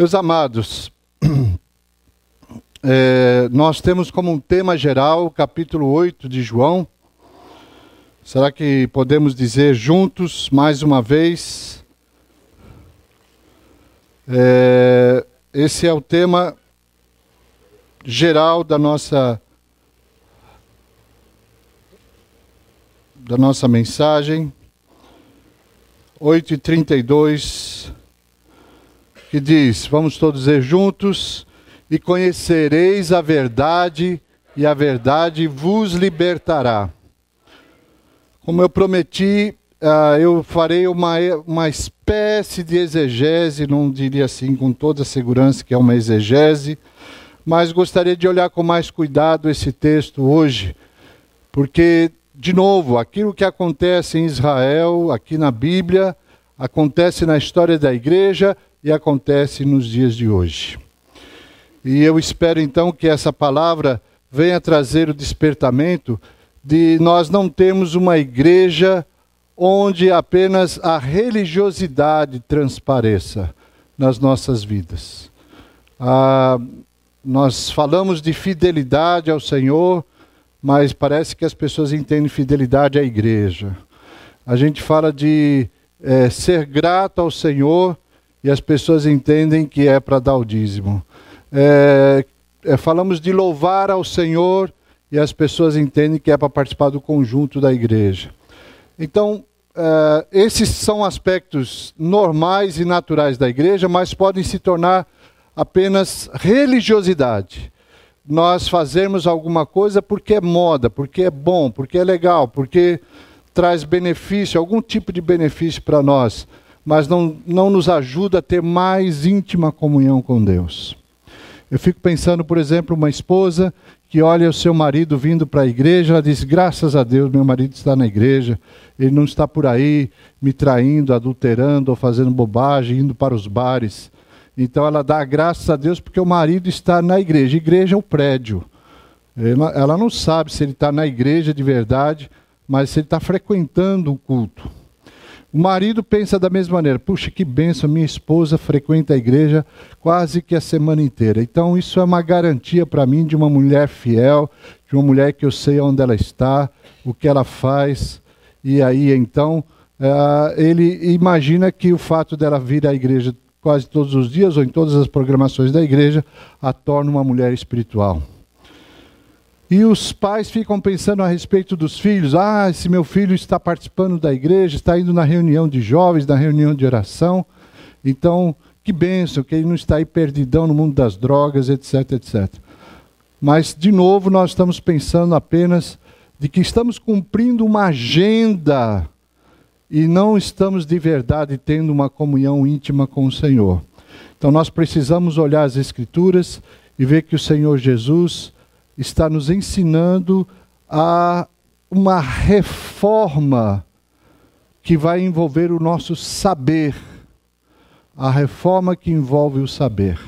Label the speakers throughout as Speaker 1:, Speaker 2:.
Speaker 1: Meus amados, é, nós temos como um tema geral o capítulo 8 de João. Será que podemos dizer juntos, mais uma vez? É, esse é o tema geral da nossa da nossa mensagem 8 e 32 que diz: Vamos todos dizer juntos, e conhecereis a verdade, e a verdade vos libertará. Como eu prometi, uh, eu farei uma, uma espécie de exegese, não diria assim com toda segurança que é uma exegese, mas gostaria de olhar com mais cuidado esse texto hoje, porque, de novo, aquilo que acontece em Israel, aqui na Bíblia, acontece na história da igreja e acontece nos dias de hoje. E eu espero então que essa palavra venha trazer o despertamento de nós não termos uma igreja onde apenas a religiosidade transpareça nas nossas vidas. Ah, nós falamos de fidelidade ao Senhor, mas parece que as pessoas entendem fidelidade à igreja. A gente fala de é, ser grato ao Senhor, e as pessoas entendem que é para dar o dízimo. É, é, falamos de louvar ao Senhor e as pessoas entendem que é para participar do conjunto da igreja. Então, é, esses são aspectos normais e naturais da igreja, mas podem se tornar apenas religiosidade. Nós fazemos alguma coisa porque é moda, porque é bom, porque é legal, porque traz benefício, algum tipo de benefício para nós mas não, não nos ajuda a ter mais íntima comunhão com Deus. Eu fico pensando, por exemplo, uma esposa que olha o seu marido vindo para a igreja, ela diz: Graças a Deus, meu marido está na igreja, ele não está por aí me traindo, adulterando ou fazendo bobagem, indo para os bares. Então ela dá graças a Deus porque o marido está na igreja. Igreja é o prédio. Ela não sabe se ele está na igreja de verdade, mas se ele está frequentando o culto. O marido pensa da mesma maneira: puxa, que benção, minha esposa frequenta a igreja quase que a semana inteira. Então, isso é uma garantia para mim de uma mulher fiel, de uma mulher que eu sei onde ela está, o que ela faz. E aí, então, uh, ele imagina que o fato dela vir à igreja quase todos os dias, ou em todas as programações da igreja, a torna uma mulher espiritual. E os pais ficam pensando a respeito dos filhos: ah, se meu filho está participando da igreja, está indo na reunião de jovens, na reunião de oração, então que bênção, que ele não está aí perdidão no mundo das drogas, etc, etc. Mas, de novo, nós estamos pensando apenas de que estamos cumprindo uma agenda e não estamos de verdade tendo uma comunhão íntima com o Senhor. Então, nós precisamos olhar as Escrituras e ver que o Senhor Jesus está nos ensinando a uma reforma que vai envolver o nosso saber, a reforma que envolve o saber.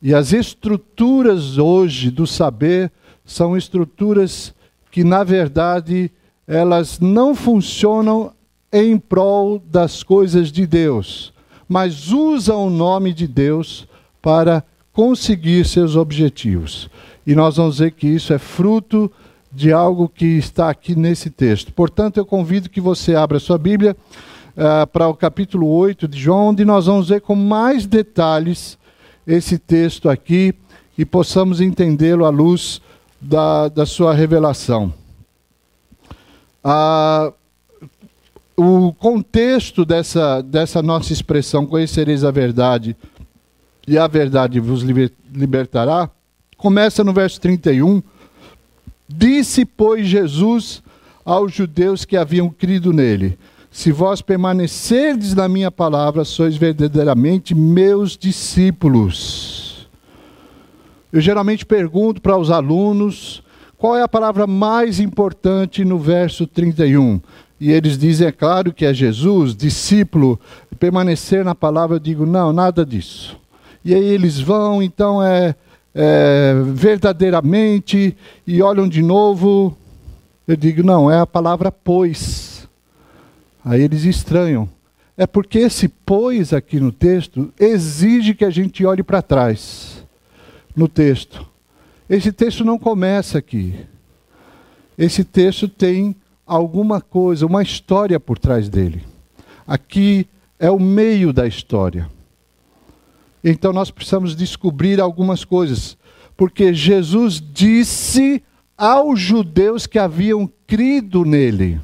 Speaker 1: E as estruturas hoje do saber são estruturas que, na verdade, elas não funcionam em prol das coisas de Deus, mas usam o nome de Deus para conseguir seus objetivos. E nós vamos ver que isso é fruto de algo que está aqui nesse texto. Portanto, eu convido que você abra sua Bíblia uh, para o capítulo 8 de João, onde nós vamos ver com mais detalhes esse texto aqui e possamos entendê-lo à luz da, da sua revelação. Uh, o contexto dessa, dessa nossa expressão, conhecereis a verdade e a verdade vos libertará, Começa no verso 31. Disse, pois, Jesus aos judeus que haviam crido nele: Se vós permanecerdes na minha palavra, sois verdadeiramente meus discípulos. Eu geralmente pergunto para os alunos qual é a palavra mais importante no verso 31. E eles dizem, é claro que é Jesus, discípulo, permanecer na palavra. Eu digo, não, nada disso. E aí eles vão, então é é, verdadeiramente e olham de novo. Eu digo, não, é a palavra pois. Aí eles estranham. é porque esse pois aqui no texto exige que a gente olhe para trás no texto. Esse texto não começa aqui. Esse texto tem alguma coisa, uma história por trás dele. Aqui é o meio da história. Então nós precisamos descobrir algumas coisas, porque Jesus disse aos judeus que haviam crido nele.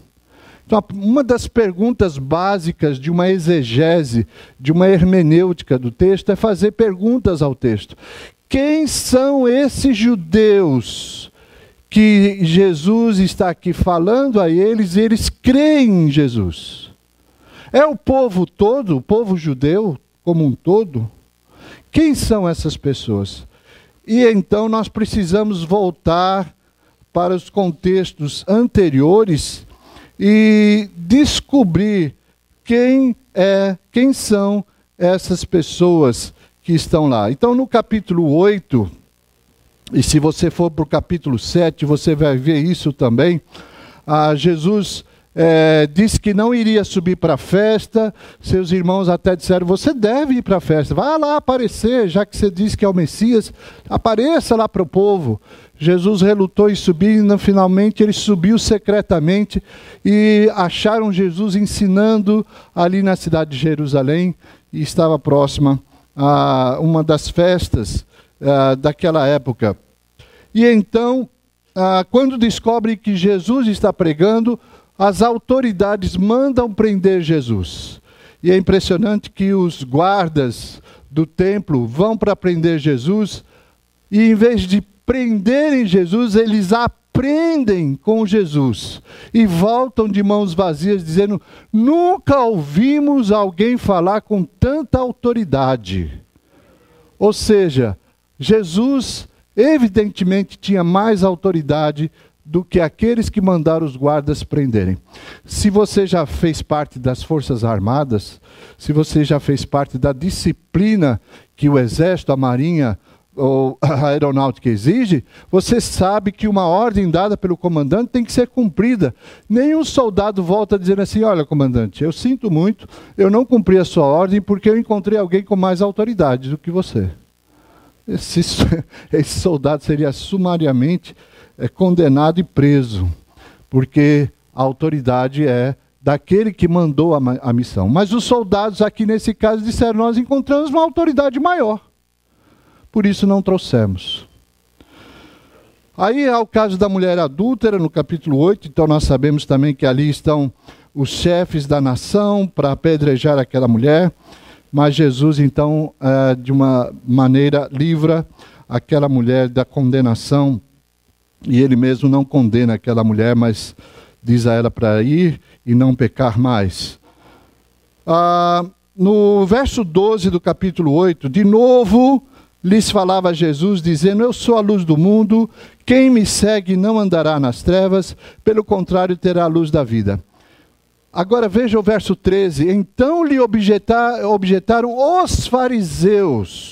Speaker 1: Então, uma das perguntas básicas de uma exegese, de uma hermenêutica do texto, é fazer perguntas ao texto. Quem são esses judeus que Jesus está aqui falando a eles e eles creem em Jesus? É o povo todo, o povo judeu como um todo? Quem são essas pessoas? E então nós precisamos voltar para os contextos anteriores e descobrir quem é, quem são essas pessoas que estão lá. Então, no capítulo 8, e se você for para o capítulo 7, você vai ver isso também. Ah, Jesus é, disse que não iria subir para a festa. Seus irmãos até disseram: Você deve ir para a festa, vá lá aparecer, já que você disse que é o Messias, apareça lá para o povo. Jesus relutou em subir e finalmente ele subiu secretamente e acharam Jesus ensinando ali na cidade de Jerusalém e estava próxima a uma das festas uh, daquela época. E então, uh, quando descobrem que Jesus está pregando, as autoridades mandam prender Jesus. E é impressionante que os guardas do templo vão para prender Jesus e em vez de prenderem Jesus, eles aprendem com Jesus e voltam de mãos vazias, dizendo: Nunca ouvimos alguém falar com tanta autoridade. Ou seja, Jesus evidentemente tinha mais autoridade do que aqueles que mandaram os guardas prenderem. Se você já fez parte das Forças Armadas, se você já fez parte da disciplina que o Exército, a Marinha, ou a aeronáutica exige, você sabe que uma ordem dada pelo comandante tem que ser cumprida. Nenhum soldado volta dizendo assim: Olha, comandante, eu sinto muito, eu não cumpri a sua ordem porque eu encontrei alguém com mais autoridade do que você. Esse, esse soldado seria sumariamente é, condenado e preso, porque a autoridade é daquele que mandou a, a missão. Mas os soldados aqui nesse caso disseram: Nós encontramos uma autoridade maior por isso não trouxemos. Aí há o caso da mulher adúltera, no capítulo 8, então nós sabemos também que ali estão os chefes da nação para apedrejar aquela mulher, mas Jesus, então, é, de uma maneira, livra aquela mulher da condenação, e ele mesmo não condena aquela mulher, mas diz a ela para ir e não pecar mais. Ah, no verso 12 do capítulo 8, de novo lhes falava Jesus, dizendo: Eu sou a luz do mundo, quem me segue não andará nas trevas, pelo contrário, terá a luz da vida. Agora veja o verso 13: Então lhe objetar, objetaram os fariseus.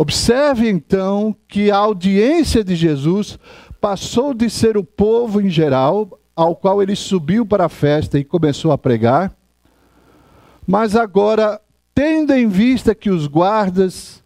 Speaker 1: Observe então que a audiência de Jesus passou de ser o povo em geral, ao qual ele subiu para a festa e começou a pregar, mas agora tendo em vista que os guardas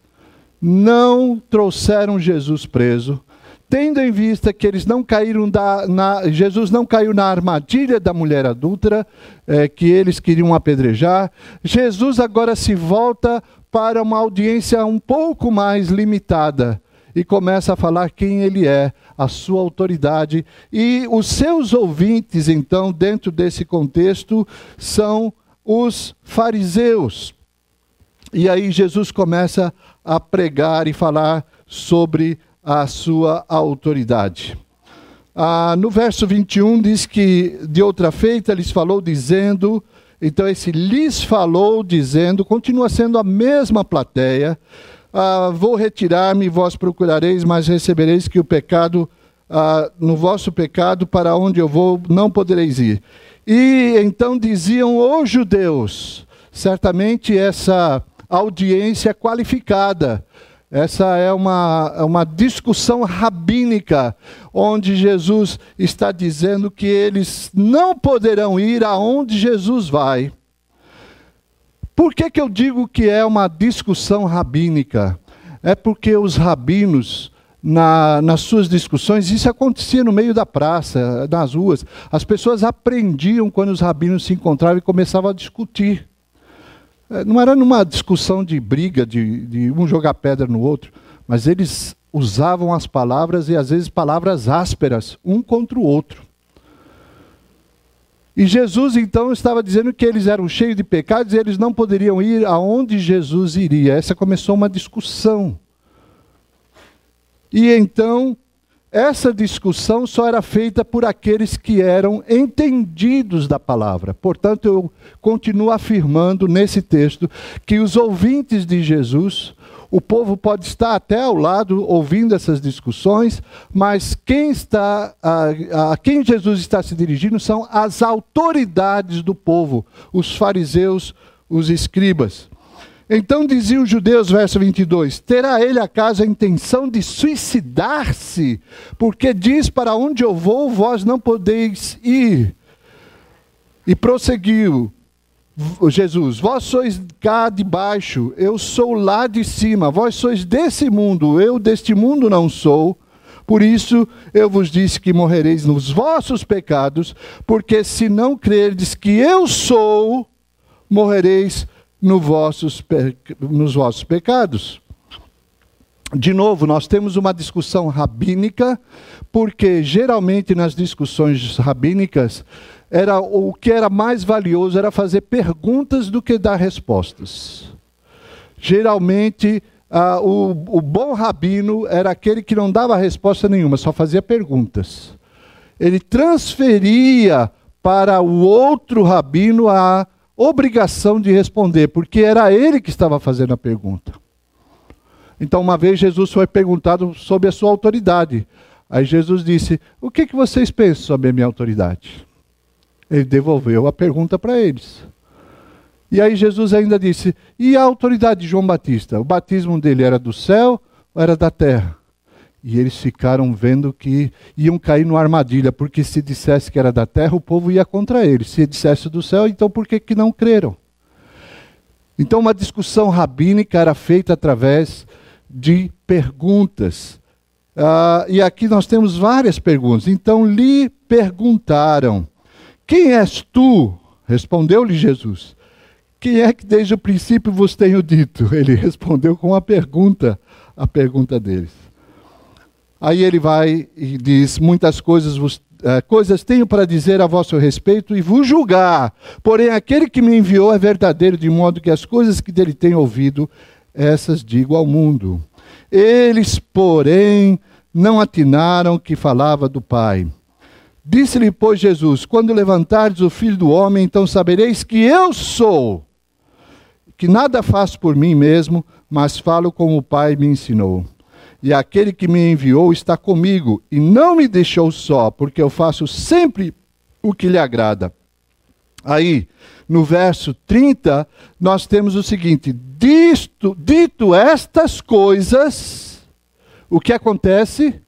Speaker 1: não trouxeram Jesus preso, tendo em vista que eles não caíram da, na, Jesus não caiu na armadilha da mulher adúltera, é, que eles queriam apedrejar, Jesus agora se volta para uma audiência um pouco mais limitada e começa a falar quem ele é, a sua autoridade. E os seus ouvintes, então, dentro desse contexto, são os fariseus. E aí Jesus começa a pregar e falar sobre a sua autoridade. Ah, no verso 21 diz que de outra feita lhes falou dizendo, então esse lhes falou dizendo, continua sendo a mesma plateia, ah, vou retirar-me, vós procurareis, mas recebereis que o pecado, ah, no vosso pecado, para onde eu vou, não podereis ir. E então diziam os judeus, certamente essa audiência qualificada. Essa é uma, é uma discussão rabínica, onde Jesus está dizendo que eles não poderão ir aonde Jesus vai, Por que, que eu digo que é uma discussão rabínica? É porque os rabinos, na, nas suas discussões, isso acontecia no meio da praça, nas ruas. As pessoas aprendiam quando os rabinos se encontravam e começavam a discutir. É, não era numa discussão de briga, de, de um jogar pedra no outro, mas eles usavam as palavras e às vezes palavras ásperas, um contra o outro. E Jesus então estava dizendo que eles eram cheios de pecados e eles não poderiam ir aonde Jesus iria. Essa começou uma discussão. E então, essa discussão só era feita por aqueles que eram entendidos da palavra. Portanto, eu continuo afirmando nesse texto que os ouvintes de Jesus o povo pode estar até ao lado ouvindo essas discussões, mas quem está a, a, quem Jesus está se dirigindo são as autoridades do povo, os fariseus, os escribas. Então diziam os judeus, verso 22: Terá ele acaso a intenção de suicidar-se? Porque diz: Para onde eu vou, vós não podeis ir. E prosseguiu: Jesus, vós sois cá de baixo, eu sou lá de cima, vós sois desse mundo, eu deste mundo não sou. Por isso eu vos disse que morrereis nos vossos pecados, porque se não crerdes que eu sou, morrereis no vossos, nos vossos pecados. De novo, nós temos uma discussão rabínica, porque geralmente nas discussões rabínicas era o que era mais valioso era fazer perguntas do que dar respostas. Geralmente, ah, o, o bom rabino era aquele que não dava resposta nenhuma, só fazia perguntas. Ele transferia para o outro rabino a obrigação de responder, porque era ele que estava fazendo a pergunta. Então, uma vez Jesus foi perguntado sobre a sua autoridade. Aí Jesus disse: O que, que vocês pensam sobre a minha autoridade? Ele devolveu a pergunta para eles. E aí Jesus ainda disse: E a autoridade de João Batista? O batismo dele era do céu ou era da terra? E eles ficaram vendo que iam cair numa armadilha, porque se dissesse que era da terra, o povo ia contra ele. Se dissesse do céu, então por que, que não creram? Então, uma discussão rabínica era feita através de perguntas. Ah, e aqui nós temos várias perguntas. Então, lhe perguntaram. Quem és tu? Respondeu-lhe Jesus. Quem é que desde o princípio vos tenho dito? Ele respondeu com uma pergunta, a pergunta deles. Aí ele vai e diz: Muitas coisas vos, eh, coisas tenho para dizer a vosso respeito e vos julgar. Porém, aquele que me enviou é verdadeiro, de modo que as coisas que dele tenho ouvido, essas digo ao mundo. Eles, porém, não atinaram que falava do Pai. Disse-lhe, pois, Jesus: Quando levantares o filho do homem, então sabereis que eu sou, que nada faço por mim mesmo, mas falo como o Pai me ensinou. E aquele que me enviou está comigo e não me deixou só, porque eu faço sempre o que lhe agrada. Aí, no verso 30, nós temos o seguinte: dito, dito estas coisas, o que acontece?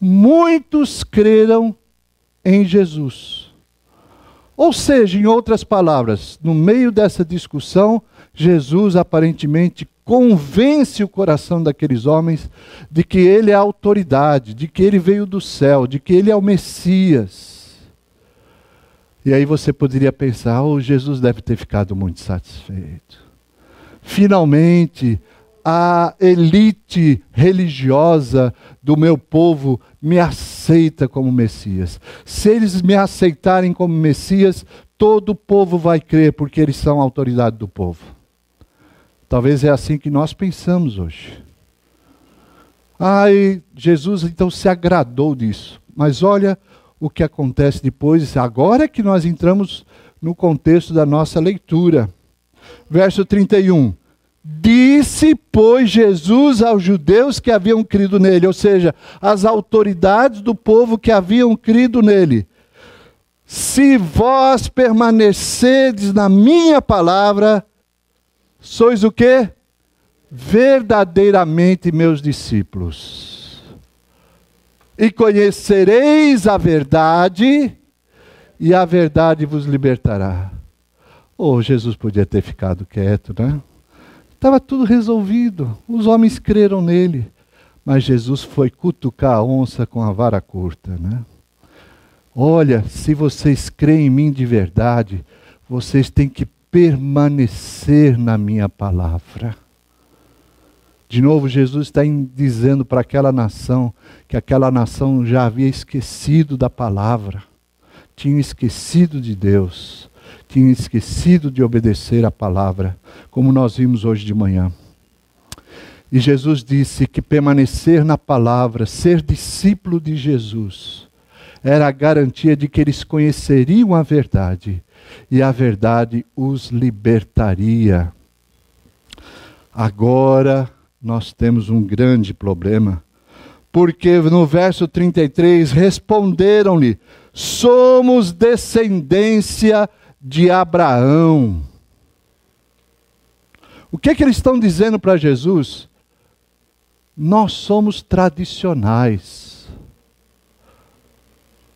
Speaker 1: Muitos creram em Jesus. Ou seja, em outras palavras, no meio dessa discussão, Jesus aparentemente convence o coração daqueles homens de que ele é a autoridade, de que ele veio do céu, de que ele é o Messias. E aí você poderia pensar: oh, Jesus deve ter ficado muito satisfeito. Finalmente, a elite religiosa do meu povo me aceita como Messias. Se eles me aceitarem como Messias, todo o povo vai crer, porque eles são a autoridade do povo. Talvez é assim que nós pensamos hoje. Ai, Jesus então se agradou disso. Mas olha o que acontece depois, agora que nós entramos no contexto da nossa leitura. Verso 31. Disse, pois, Jesus aos judeus que haviam crido nele, ou seja, às autoridades do povo que haviam crido nele: Se vós permanecerdes na minha palavra, sois o quê? Verdadeiramente meus discípulos. E conhecereis a verdade, e a verdade vos libertará. Oh, Jesus podia ter ficado quieto, né? Estava tudo resolvido. Os homens creram nele. Mas Jesus foi cutucar a onça com a vara curta, né? Olha, se vocês creem em mim de verdade, vocês têm que permanecer na minha palavra. De novo, Jesus está dizendo para aquela nação que aquela nação já havia esquecido da palavra, tinha esquecido de Deus, tinha esquecido de obedecer a palavra, como nós vimos hoje de manhã. E Jesus disse que permanecer na palavra, ser discípulo de Jesus, era a garantia de que eles conheceriam a verdade e a verdade os libertaria. Agora, nós temos um grande problema. Porque no verso 33 responderam-lhe: Somos descendência de Abraão. O que, é que eles estão dizendo para Jesus? Nós somos tradicionais.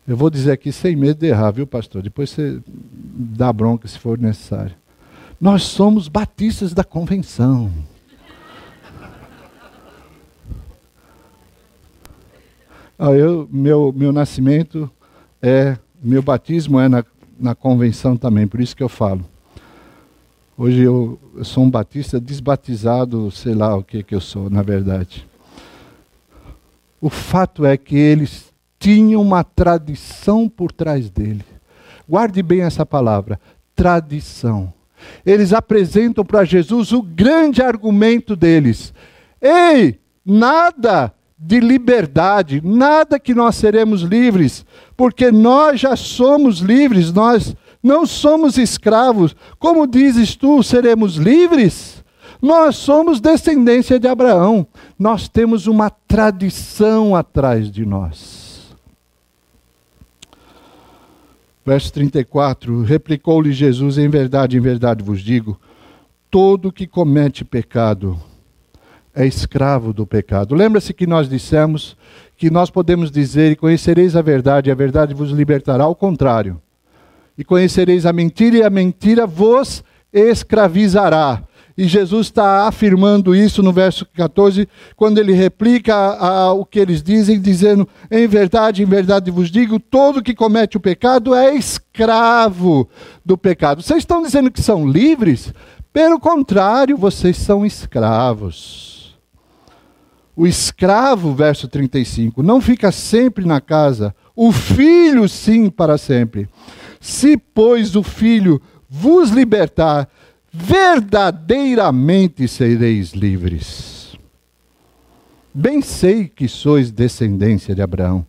Speaker 1: Eu vou dizer aqui sem medo de errar, viu, pastor? Depois você dá bronca se for necessário. Nós somos batistas da convenção. Ah, eu, meu, meu nascimento é, meu batismo é na, na convenção também, por isso que eu falo. Hoje eu, eu sou um batista desbatizado, sei lá o que, que eu sou, na verdade. O fato é que eles tinham uma tradição por trás dele. Guarde bem essa palavra, tradição. Eles apresentam para Jesus o grande argumento deles. Ei, nada de liberdade, nada que nós seremos livres, porque nós já somos livres, nós não somos escravos. Como dizes tu, seremos livres? Nós somos descendência de Abraão, nós temos uma tradição atrás de nós. Verso 34: Replicou-lhe Jesus: Em verdade, em verdade vos digo, todo que comete pecado é escravo do pecado. Lembra-se que nós dissemos que nós podemos dizer: e conhecereis a verdade, e a verdade vos libertará. Ao contrário. E conhecereis a mentira, e a mentira vos escravizará. E Jesus está afirmando isso no verso 14, quando ele replica ao que eles dizem, dizendo: Em verdade, em verdade vos digo, todo que comete o pecado é escravo do pecado. Vocês estão dizendo que são livres? Pelo contrário, vocês são escravos. O escravo, verso 35, não fica sempre na casa, o filho sim para sempre. Se, pois, o filho vos libertar, verdadeiramente sereis livres. Bem sei que sois descendência de Abraão,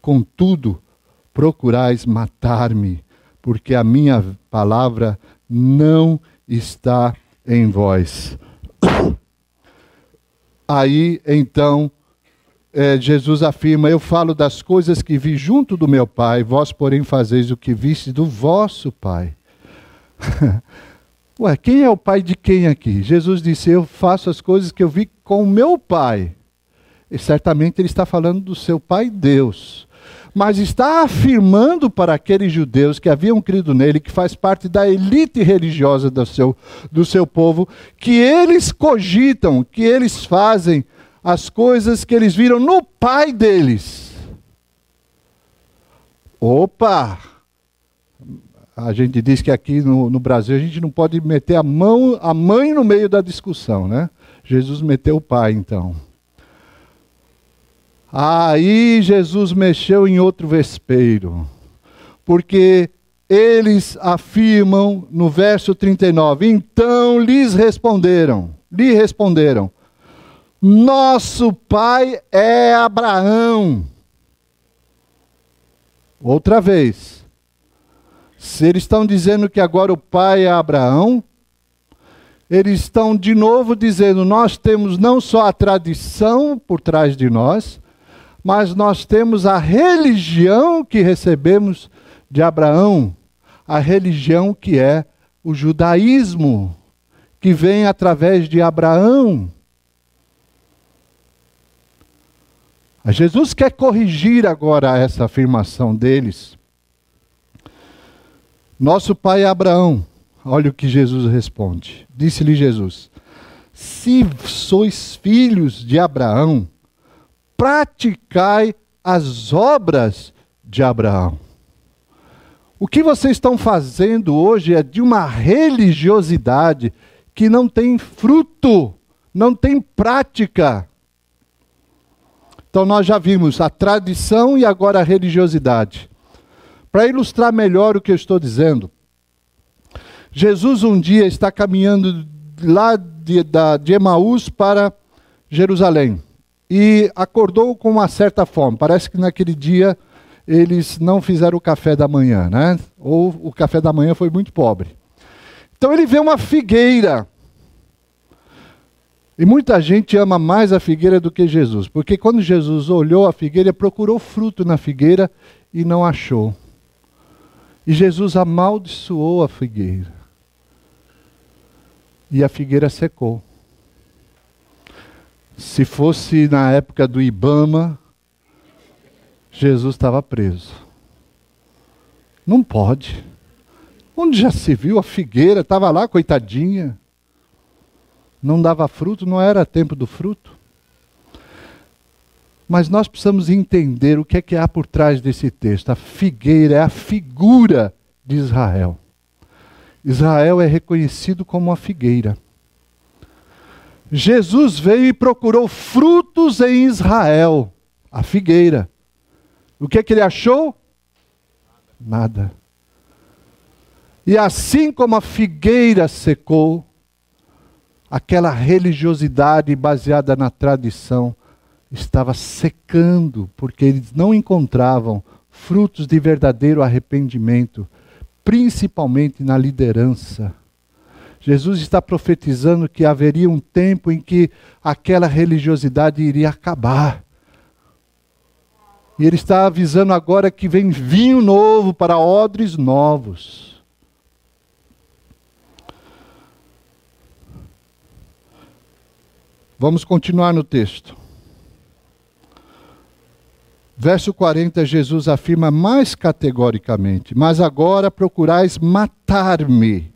Speaker 1: contudo, procurais matar-me, porque a minha palavra não está em vós. Aí então é, Jesus afirma: Eu falo das coisas que vi junto do meu Pai, vós, porém, fazeis o que viste do vosso Pai. Ué, quem é o pai de quem aqui? Jesus disse: Eu faço as coisas que eu vi com o meu Pai. E certamente ele está falando do seu Pai Deus mas está afirmando para aqueles judeus que haviam crido nele, que faz parte da elite religiosa do seu, do seu povo, que eles cogitam, que eles fazem as coisas que eles viram no pai deles. Opa! A gente diz que aqui no, no Brasil a gente não pode meter a mão, a mãe no meio da discussão, né? Jesus meteu o pai, então. Aí Jesus mexeu em outro vespeiro, porque eles afirmam no verso 39: Então lhes responderam, lhe responderam: Nosso pai é Abraão. Outra vez. Se eles estão dizendo que agora o pai é Abraão, eles estão de novo dizendo: nós temos não só a tradição por trás de nós, mas nós temos a religião que recebemos de Abraão, a religião que é o judaísmo, que vem através de Abraão. Jesus quer corrigir agora essa afirmação deles. Nosso pai Abraão. Olha o que Jesus responde. Disse-lhe Jesus: Se sois filhos de Abraão, praticai as obras de Abraão. O que vocês estão fazendo hoje é de uma religiosidade que não tem fruto, não tem prática. Então nós já vimos a tradição e agora a religiosidade. Para ilustrar melhor o que eu estou dizendo, Jesus um dia está caminhando lá de, da, de Emaús para Jerusalém e acordou com uma certa fome. Parece que naquele dia eles não fizeram o café da manhã, né? Ou o café da manhã foi muito pobre. Então ele vê uma figueira e muita gente ama mais a figueira do que Jesus, porque quando Jesus olhou a figueira, procurou fruto na figueira e não achou. E Jesus amaldiçoou a figueira. E a figueira secou. Se fosse na época do Ibama, Jesus estava preso. Não pode. Onde já se viu a figueira? Estava lá, coitadinha não dava fruto, não era tempo do fruto. Mas nós precisamos entender o que é que há por trás desse texto. A figueira é a figura de Israel. Israel é reconhecido como uma figueira. Jesus veio e procurou frutos em Israel, a figueira. O que é que ele achou? Nada. E assim como a figueira secou, aquela religiosidade baseada na tradição estava secando, porque eles não encontravam frutos de verdadeiro arrependimento, principalmente na liderança. Jesus está profetizando que haveria um tempo em que aquela religiosidade iria acabar. E ele está avisando agora que vem vinho novo para odres novos. Vamos continuar no texto. Verso 40, Jesus afirma mais categoricamente: Mas agora procurais matar-me,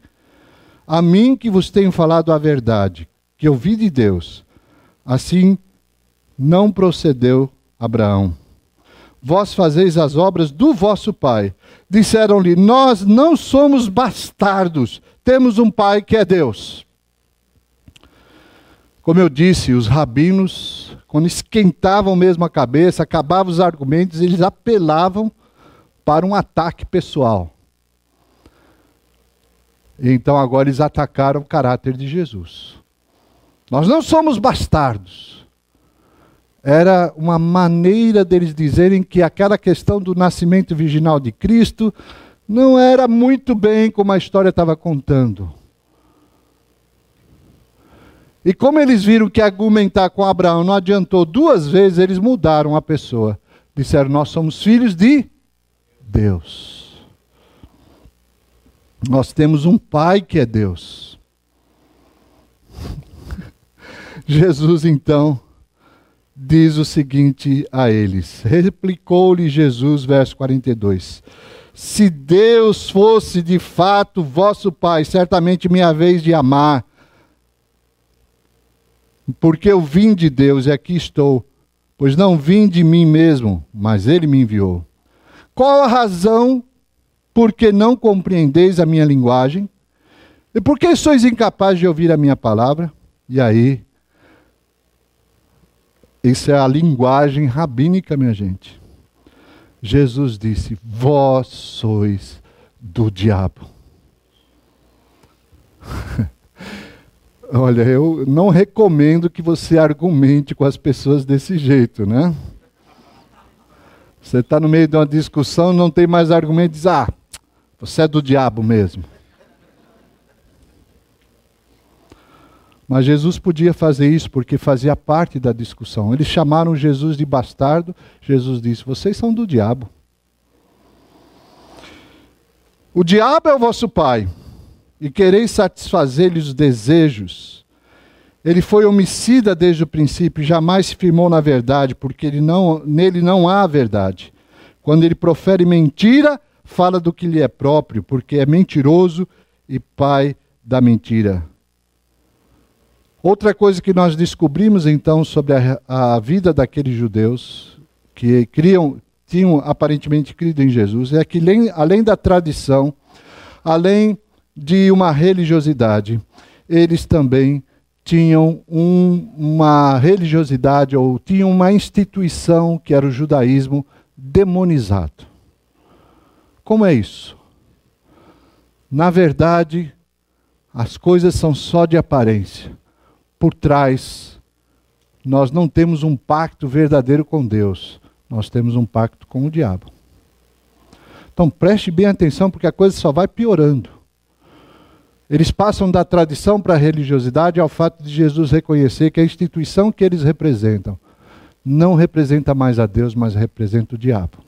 Speaker 1: a mim que vos tenho falado a verdade, que ouvi de Deus. Assim não procedeu Abraão. Vós fazeis as obras do vosso pai. Disseram-lhe: Nós não somos bastardos, temos um pai que é Deus. Como eu disse, os rabinos, quando esquentavam mesmo a cabeça, acabavam os argumentos, eles apelavam para um ataque pessoal. Então agora eles atacaram o caráter de Jesus. Nós não somos bastardos. Era uma maneira deles dizerem que aquela questão do nascimento virginal de Cristo não era muito bem como a história estava contando. E como eles viram que argumentar com Abraão não adiantou duas vezes, eles mudaram a pessoa. Disseram: Nós somos filhos de Deus. Nós temos um Pai que é Deus. Jesus então diz o seguinte a eles: Replicou-lhe Jesus, verso 42. Se Deus fosse de fato vosso Pai, certamente me haveis de amar porque eu vim de Deus e aqui estou, pois não vim de mim mesmo, mas ele me enviou. Qual a razão por que não compreendeis a minha linguagem? E por que sois incapazes de ouvir a minha palavra? E aí, isso é a linguagem rabínica, minha gente. Jesus disse: Vós sois do diabo. Olha, eu não recomendo que você argumente com as pessoas desse jeito, né? Você está no meio de uma discussão, não tem mais argumento, diz: Ah, você é do diabo mesmo. Mas Jesus podia fazer isso porque fazia parte da discussão. Eles chamaram Jesus de bastardo. Jesus disse: Vocês são do diabo. O diabo é o vosso pai e quereis satisfazer-lhe os desejos. Ele foi homicida desde o princípio, jamais se firmou na verdade, porque ele não, nele não há verdade. Quando ele profere mentira, fala do que lhe é próprio, porque é mentiroso e pai da mentira. Outra coisa que nós descobrimos então sobre a, a vida daqueles judeus que criam, tinham aparentemente crido em Jesus é que, além, além da tradição, além de uma religiosidade, eles também tinham um, uma religiosidade ou tinham uma instituição que era o judaísmo demonizado. Como é isso? Na verdade, as coisas são só de aparência. Por trás, nós não temos um pacto verdadeiro com Deus, nós temos um pacto com o diabo. Então preste bem atenção, porque a coisa só vai piorando. Eles passam da tradição para a religiosidade ao fato de Jesus reconhecer que a instituição que eles representam não representa mais a Deus, mas representa o diabo.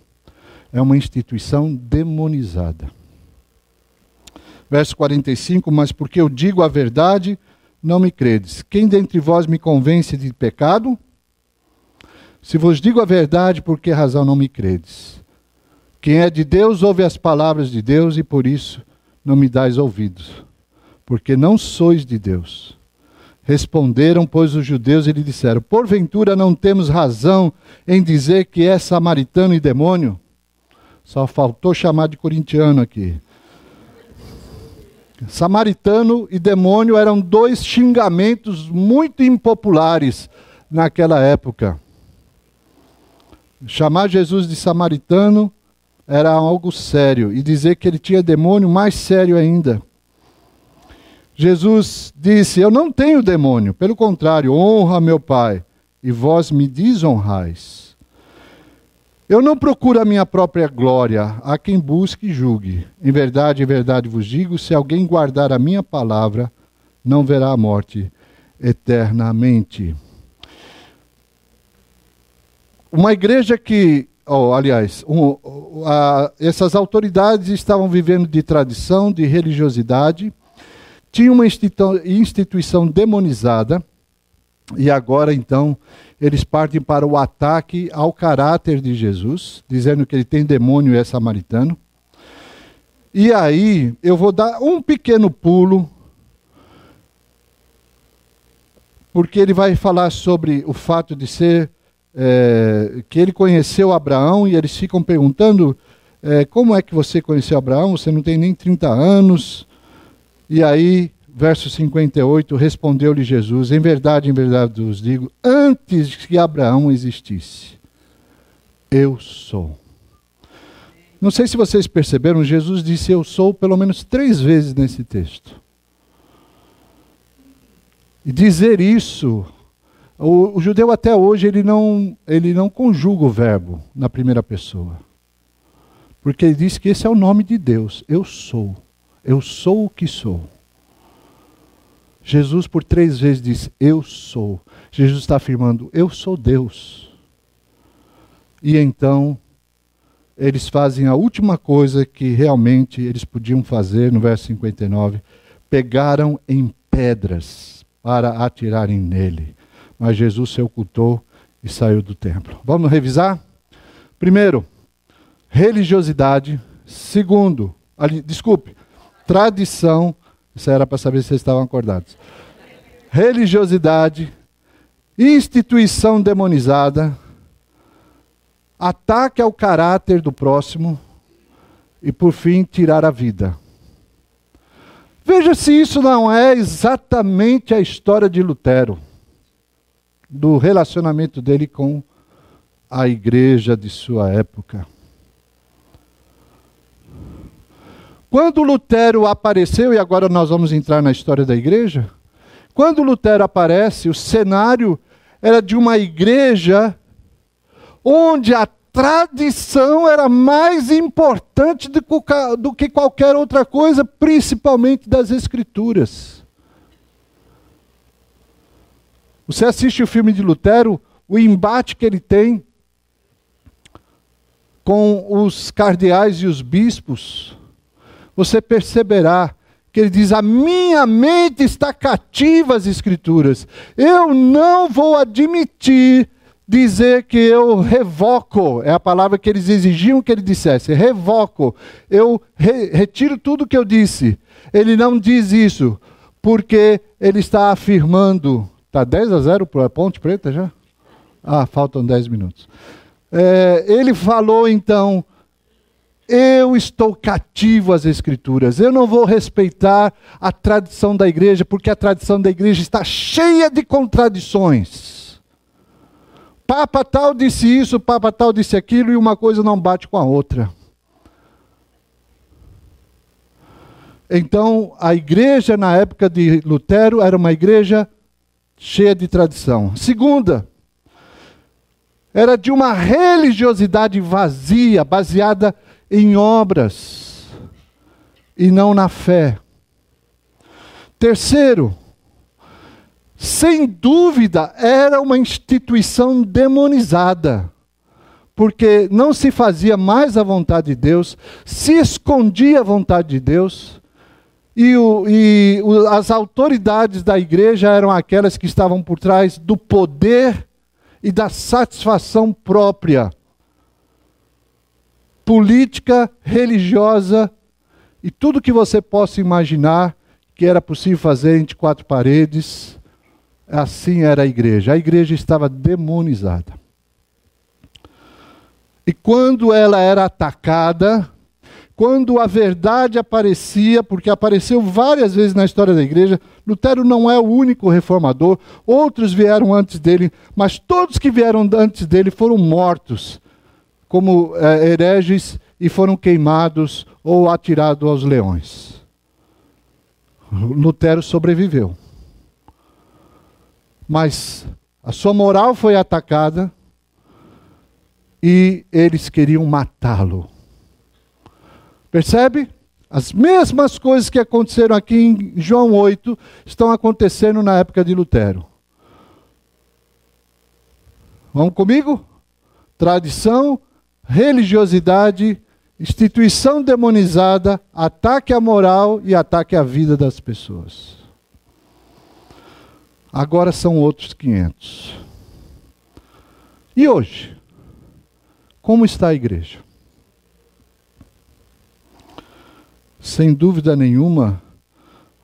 Speaker 1: É uma instituição demonizada. Verso 45: Mas porque eu digo a verdade, não me credes. Quem dentre vós me convence de pecado? Se vos digo a verdade, por que razão não me credes? Quem é de Deus ouve as palavras de Deus e por isso não me dais ouvidos porque não sois de Deus. Responderam, pois, os judeus e lhe disseram: Porventura não temos razão em dizer que é samaritano e demônio? Só faltou chamar de corintiano aqui. Samaritano e demônio eram dois xingamentos muito impopulares naquela época. Chamar Jesus de samaritano era algo sério, e dizer que ele tinha demônio, mais sério ainda. Jesus disse: Eu não tenho demônio, pelo contrário, honra meu Pai, e vós me desonrais. Eu não procuro a minha própria glória, a quem busque e julgue. Em verdade, em verdade vos digo: se alguém guardar a minha palavra, não verá a morte eternamente. Uma igreja que, oh, aliás, um, a, essas autoridades estavam vivendo de tradição, de religiosidade, tinha uma instituição demonizada, e agora então eles partem para o ataque ao caráter de Jesus, dizendo que ele tem demônio e é samaritano. E aí eu vou dar um pequeno pulo, porque ele vai falar sobre o fato de ser é, que ele conheceu Abraão e eles ficam perguntando é, como é que você conheceu Abraão? Você não tem nem 30 anos. E aí, verso 58, respondeu-lhe Jesus: Em verdade, em verdade vos digo, antes que Abraão existisse, eu sou. Não sei se vocês perceberam, Jesus disse eu sou pelo menos três vezes nesse texto. E dizer isso, o, o, judeu até hoje ele não, ele não conjuga o verbo na primeira pessoa. Porque ele diz que esse é o nome de Deus, eu sou. Eu sou o que sou. Jesus por três vezes diz: Eu sou. Jesus está afirmando: Eu sou Deus. E então, eles fazem a última coisa que realmente eles podiam fazer, no verso 59. Pegaram em pedras para atirarem nele. Mas Jesus se ocultou e saiu do templo. Vamos revisar? Primeiro, religiosidade. Segundo, ali, desculpe, tradição, isso era para saber se vocês estavam acordados. Religiosidade, instituição demonizada, ataque ao caráter do próximo e, por fim, tirar a vida. Veja se isso não é exatamente a história de Lutero, do relacionamento dele com a igreja de sua época. Quando Lutero apareceu, e agora nós vamos entrar na história da igreja, quando Lutero aparece, o cenário era de uma igreja onde a tradição era mais importante do que qualquer outra coisa, principalmente das Escrituras. Você assiste o filme de Lutero, o embate que ele tem com os cardeais e os bispos você perceberá que ele diz: A minha mente está cativa às Escrituras. Eu não vou admitir dizer que eu revoco, é a palavra que eles exigiam que ele dissesse, revoco, eu re retiro tudo que eu disse. Ele não diz isso, porque ele está afirmando. Está 10 a 0 para a Ponte Preta já? Ah, faltam 10 minutos. É, ele falou então eu estou cativo às Escrituras. Eu não vou respeitar a tradição da igreja, porque a tradição da igreja está cheia de contradições. Papa tal disse isso, Papa tal disse aquilo, e uma coisa não bate com a outra. Então, a igreja na época de Lutero era uma igreja cheia de tradição. Segunda, era de uma religiosidade vazia, baseada em obras e não na fé. Terceiro, sem dúvida, era uma instituição demonizada, porque não se fazia mais a vontade de Deus, se escondia a vontade de Deus, e, o, e o, as autoridades da igreja eram aquelas que estavam por trás do poder e da satisfação própria política, religiosa e tudo que você possa imaginar que era possível fazer entre quatro paredes. Assim era a igreja. A igreja estava demonizada. E quando ela era atacada, quando a verdade aparecia, porque apareceu várias vezes na história da igreja, Lutero não é o único reformador, outros vieram antes dele, mas todos que vieram antes dele foram mortos como é, hereges e foram queimados ou atirados aos leões. Lutero sobreviveu. Mas a sua moral foi atacada e eles queriam matá-lo. Percebe? As mesmas coisas que aconteceram aqui em João 8 estão acontecendo na época de Lutero. Vamos comigo? Tradição, religiosidade, instituição demonizada, ataque à moral e ataque à vida das pessoas. Agora são outros 500. E hoje? Como está a igreja? Sem dúvida nenhuma,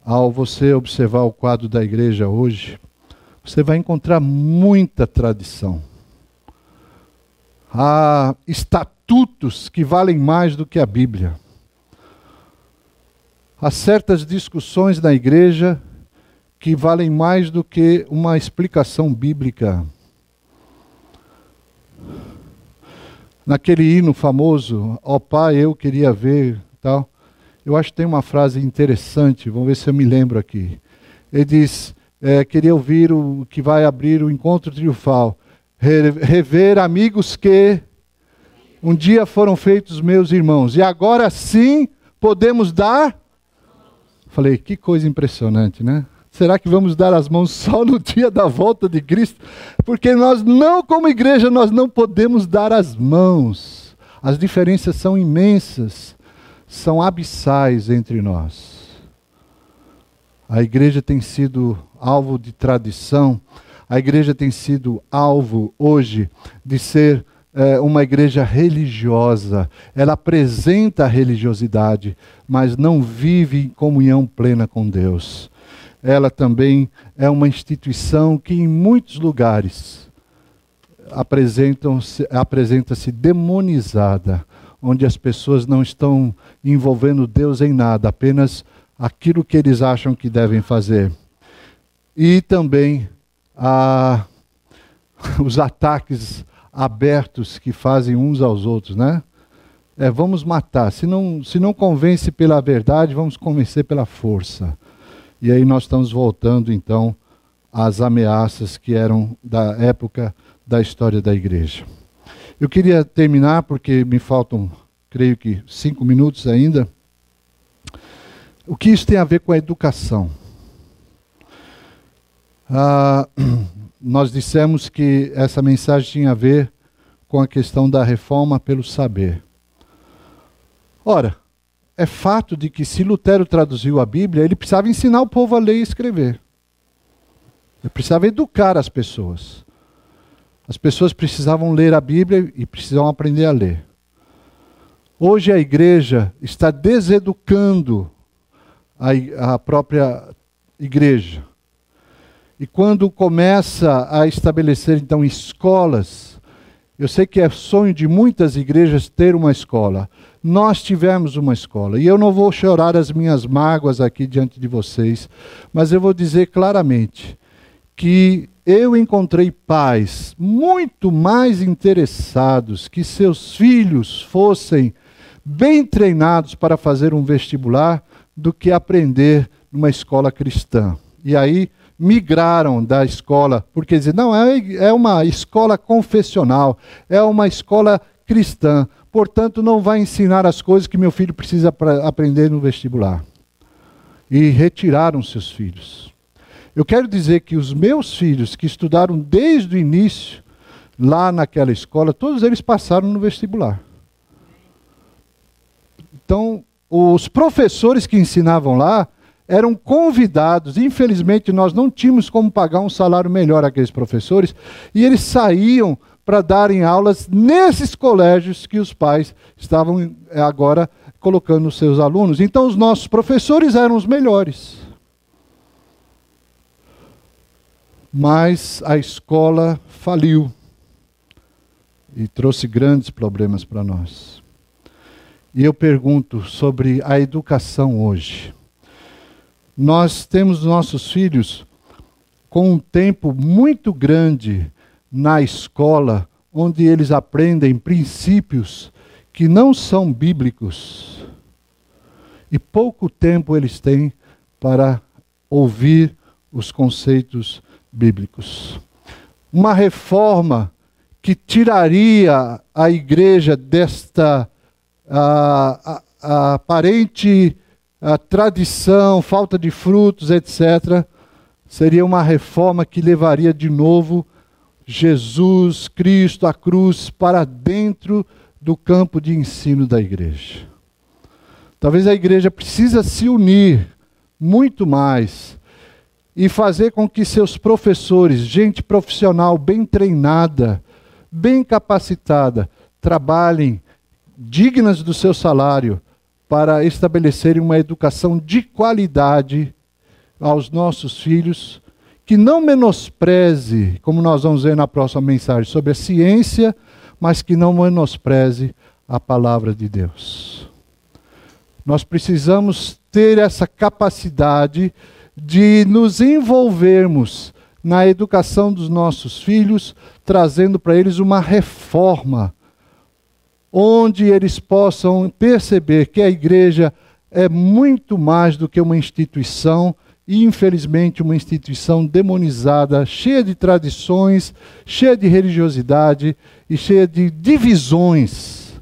Speaker 1: ao você observar o quadro da igreja hoje, você vai encontrar muita tradição Há estatutos que valem mais do que a Bíblia. Há certas discussões na igreja que valem mais do que uma explicação bíblica. Naquele hino famoso, ó Pai, eu queria ver, tal. Eu acho que tem uma frase interessante, vamos ver se eu me lembro aqui. Ele diz: é, queria ouvir o que vai abrir o encontro triunfal rever amigos que um dia foram feitos meus irmãos, e agora sim podemos dar. Falei, que coisa impressionante, né? Será que vamos dar as mãos só no dia da volta de Cristo? Porque nós não, como igreja, nós não podemos dar as mãos. As diferenças são imensas, são abissais entre nós. A igreja tem sido alvo de tradição, a igreja tem sido alvo hoje de ser é, uma igreja religiosa. Ela apresenta a religiosidade, mas não vive em comunhão plena com Deus. Ela também é uma instituição que, em muitos lugares, apresenta-se apresenta demonizada, onde as pessoas não estão envolvendo Deus em nada, apenas aquilo que eles acham que devem fazer. E também a, os ataques abertos que fazem uns aos outros, né? É, vamos matar. Se não, se não convence pela verdade, vamos convencer pela força. E aí nós estamos voltando, então, às ameaças que eram da época da história da igreja. Eu queria terminar, porque me faltam, creio que, cinco minutos ainda. O que isso tem a ver com a educação? Ah, nós dissemos que essa mensagem tinha a ver com a questão da reforma pelo saber. Ora, é fato de que se Lutero traduziu a Bíblia, ele precisava ensinar o povo a ler e escrever. Ele precisava educar as pessoas. As pessoas precisavam ler a Bíblia e precisavam aprender a ler. Hoje a igreja está deseducando a, a própria igreja. E quando começa a estabelecer então escolas, eu sei que é sonho de muitas igrejas ter uma escola. Nós tivemos uma escola. E eu não vou chorar as minhas mágoas aqui diante de vocês, mas eu vou dizer claramente que eu encontrei pais muito mais interessados que seus filhos fossem bem treinados para fazer um vestibular do que aprender numa escola cristã. E aí migraram da escola, porque dizem, não, é, é uma escola confessional, é uma escola cristã, portanto não vai ensinar as coisas que meu filho precisa aprender no vestibular. E retiraram seus filhos. Eu quero dizer que os meus filhos, que estudaram desde o início, lá naquela escola, todos eles passaram no vestibular. Então, os professores que ensinavam lá eram convidados, infelizmente nós não tínhamos como pagar um salário melhor àqueles professores, e eles saíam para darem aulas nesses colégios que os pais estavam eh, agora colocando os seus alunos. Então os nossos professores eram os melhores. Mas a escola faliu e trouxe grandes problemas para nós. E eu pergunto sobre a educação hoje. Nós temos nossos filhos com um tempo muito grande na escola, onde eles aprendem princípios que não são bíblicos. E pouco tempo eles têm para ouvir os conceitos bíblicos. Uma reforma que tiraria a igreja desta a, a, a aparente a tradição, falta de frutos, etc., seria uma reforma que levaria de novo Jesus, Cristo, a cruz para dentro do campo de ensino da igreja. Talvez a igreja precisa se unir muito mais e fazer com que seus professores, gente profissional bem treinada, bem capacitada, trabalhem dignas do seu salário para estabelecerem uma educação de qualidade aos nossos filhos, que não menospreze, como nós vamos ver na próxima mensagem, sobre a ciência, mas que não menospreze a palavra de Deus. Nós precisamos ter essa capacidade de nos envolvermos na educação dos nossos filhos, trazendo para eles uma reforma onde eles possam perceber que a igreja é muito mais do que uma instituição e, infelizmente, uma instituição demonizada, cheia de tradições, cheia de religiosidade e cheia de divisões.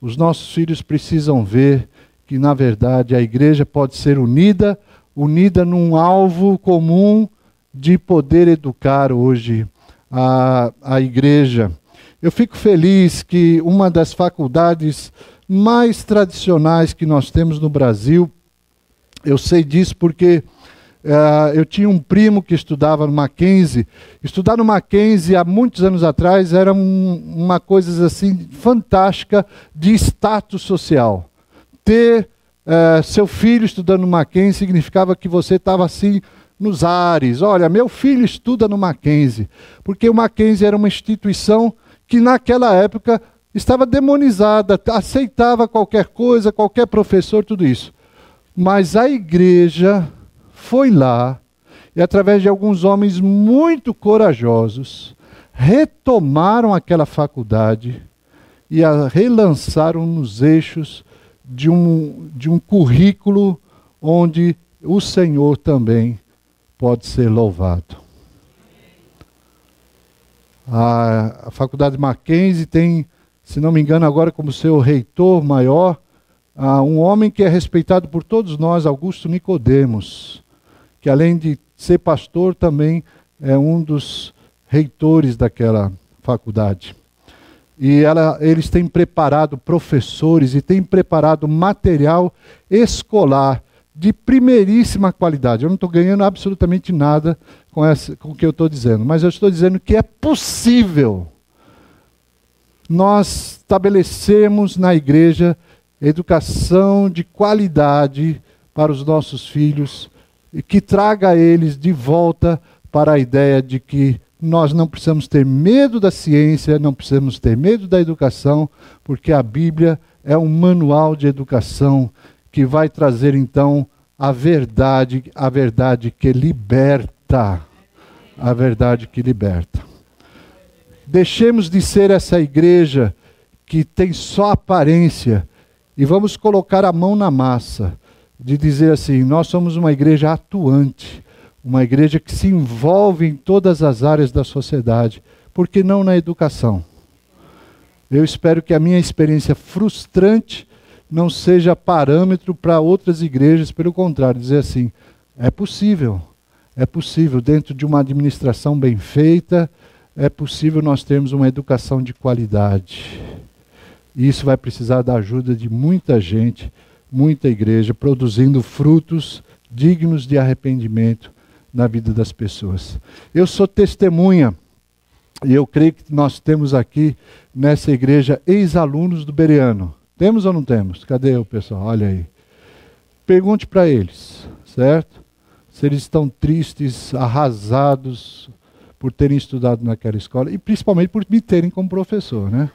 Speaker 1: Os nossos filhos precisam ver que, na verdade, a igreja pode ser unida, unida num alvo comum de poder educar hoje a, a igreja. Eu fico feliz que uma das faculdades mais tradicionais que nós temos no Brasil, eu sei disso porque uh, eu tinha um primo que estudava no Mackenzie. Estudar no Mackenzie há muitos anos atrás era um, uma coisa assim fantástica de status social. Ter uh, seu filho estudando no Mackenzie significava que você estava assim nos ares. Olha, meu filho estuda no Mackenzie, porque o Mackenzie era uma instituição que naquela época estava demonizada, aceitava qualquer coisa, qualquer professor, tudo isso. Mas a igreja foi lá e, através de alguns homens muito corajosos, retomaram aquela faculdade e a relançaram nos eixos de um, de um currículo onde o Senhor também pode ser louvado. A, Faculdade Mackenzie tem, se não me engano, agora como seu reitor maior, um homem que é respeitado por todos nós, Augusto Nicodemos, que além de ser pastor, também é um dos reitores daquela faculdade. E ela, eles têm preparado professores e têm preparado material escolar de primeiríssima qualidade. Eu não estou ganhando absolutamente nada com, essa, com o que eu estou dizendo, mas eu estou dizendo que é possível nós estabelecermos na igreja educação de qualidade para os nossos filhos e que traga eles de volta para a ideia de que nós não precisamos ter medo da ciência, não precisamos ter medo da educação, porque a Bíblia é um manual de educação que vai trazer então a verdade, a verdade que liberta, a verdade que liberta. Deixemos de ser essa igreja que tem só aparência e vamos colocar a mão na massa de dizer assim: nós somos uma igreja atuante, uma igreja que se envolve em todas as áreas da sociedade, por que não na educação? Eu espero que a minha experiência frustrante não seja parâmetro para outras igrejas, pelo contrário, dizer assim: é possível, é possível, dentro de uma administração bem feita, é possível nós termos uma educação de qualidade. E isso vai precisar da ajuda de muita gente, muita igreja, produzindo frutos dignos de arrependimento na vida das pessoas. Eu sou testemunha, e eu creio que nós temos aqui nessa igreja ex-alunos do Bereano. Temos ou não temos? Cadê o pessoal? Olha aí. Pergunte para eles, certo? Se eles estão tristes, arrasados por terem estudado naquela escola e principalmente por me terem como professor, né?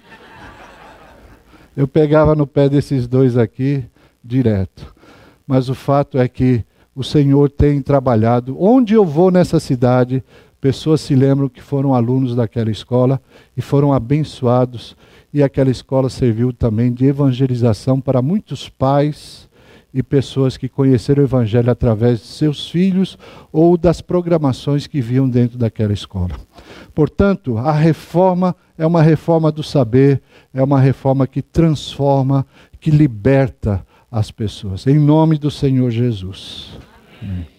Speaker 1: Eu pegava no pé desses dois aqui direto. Mas o fato é que o Senhor tem trabalhado. Onde eu vou nessa cidade, pessoas se lembram que foram alunos daquela escola e foram abençoados. E aquela escola serviu também de evangelização para muitos pais e pessoas que conheceram o Evangelho através de seus filhos ou das programações que viam dentro daquela escola. Portanto, a reforma é uma reforma do saber, é uma reforma que transforma, que liberta as pessoas. Em nome do Senhor Jesus. Amém.